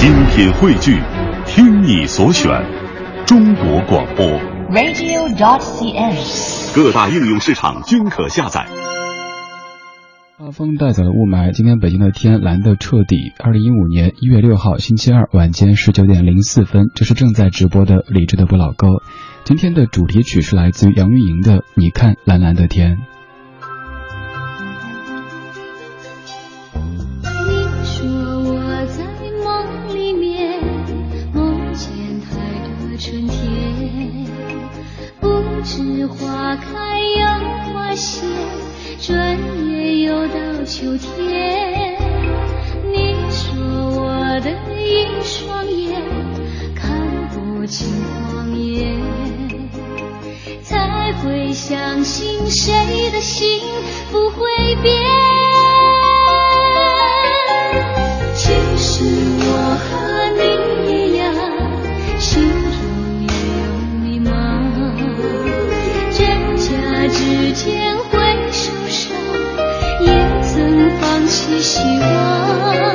精品汇聚，听你所选，中国广播。radio.dot.cn，。各大应用市场均可下载。大风带走了雾霾，今天北京的天蓝得彻底。二零一五年一月六号星期二晚间十九点零四分，这是正在直播的李志的不老歌。今天的主题曲是来自于杨钰莹的《你看蓝蓝的天》。春天，不知花开又花谢，转眼又到秋天。你说我的一双眼看不清谎言，才会相信谁的心不会变。你希望。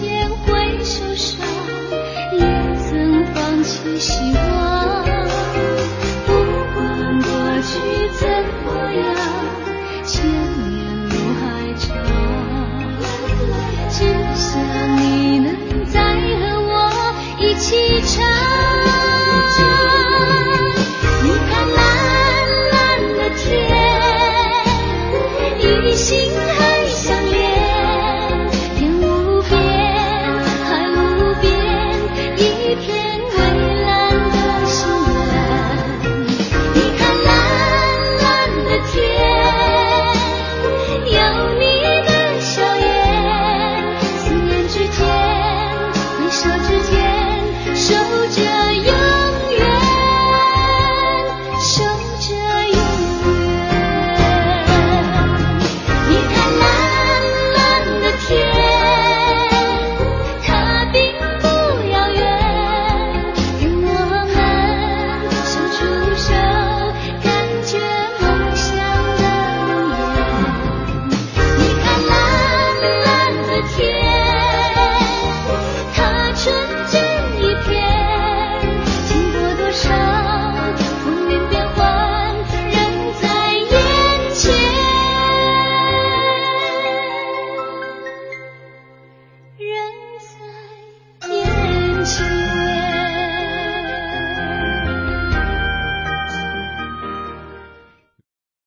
间会受伤，也曾放弃希望。不管过去，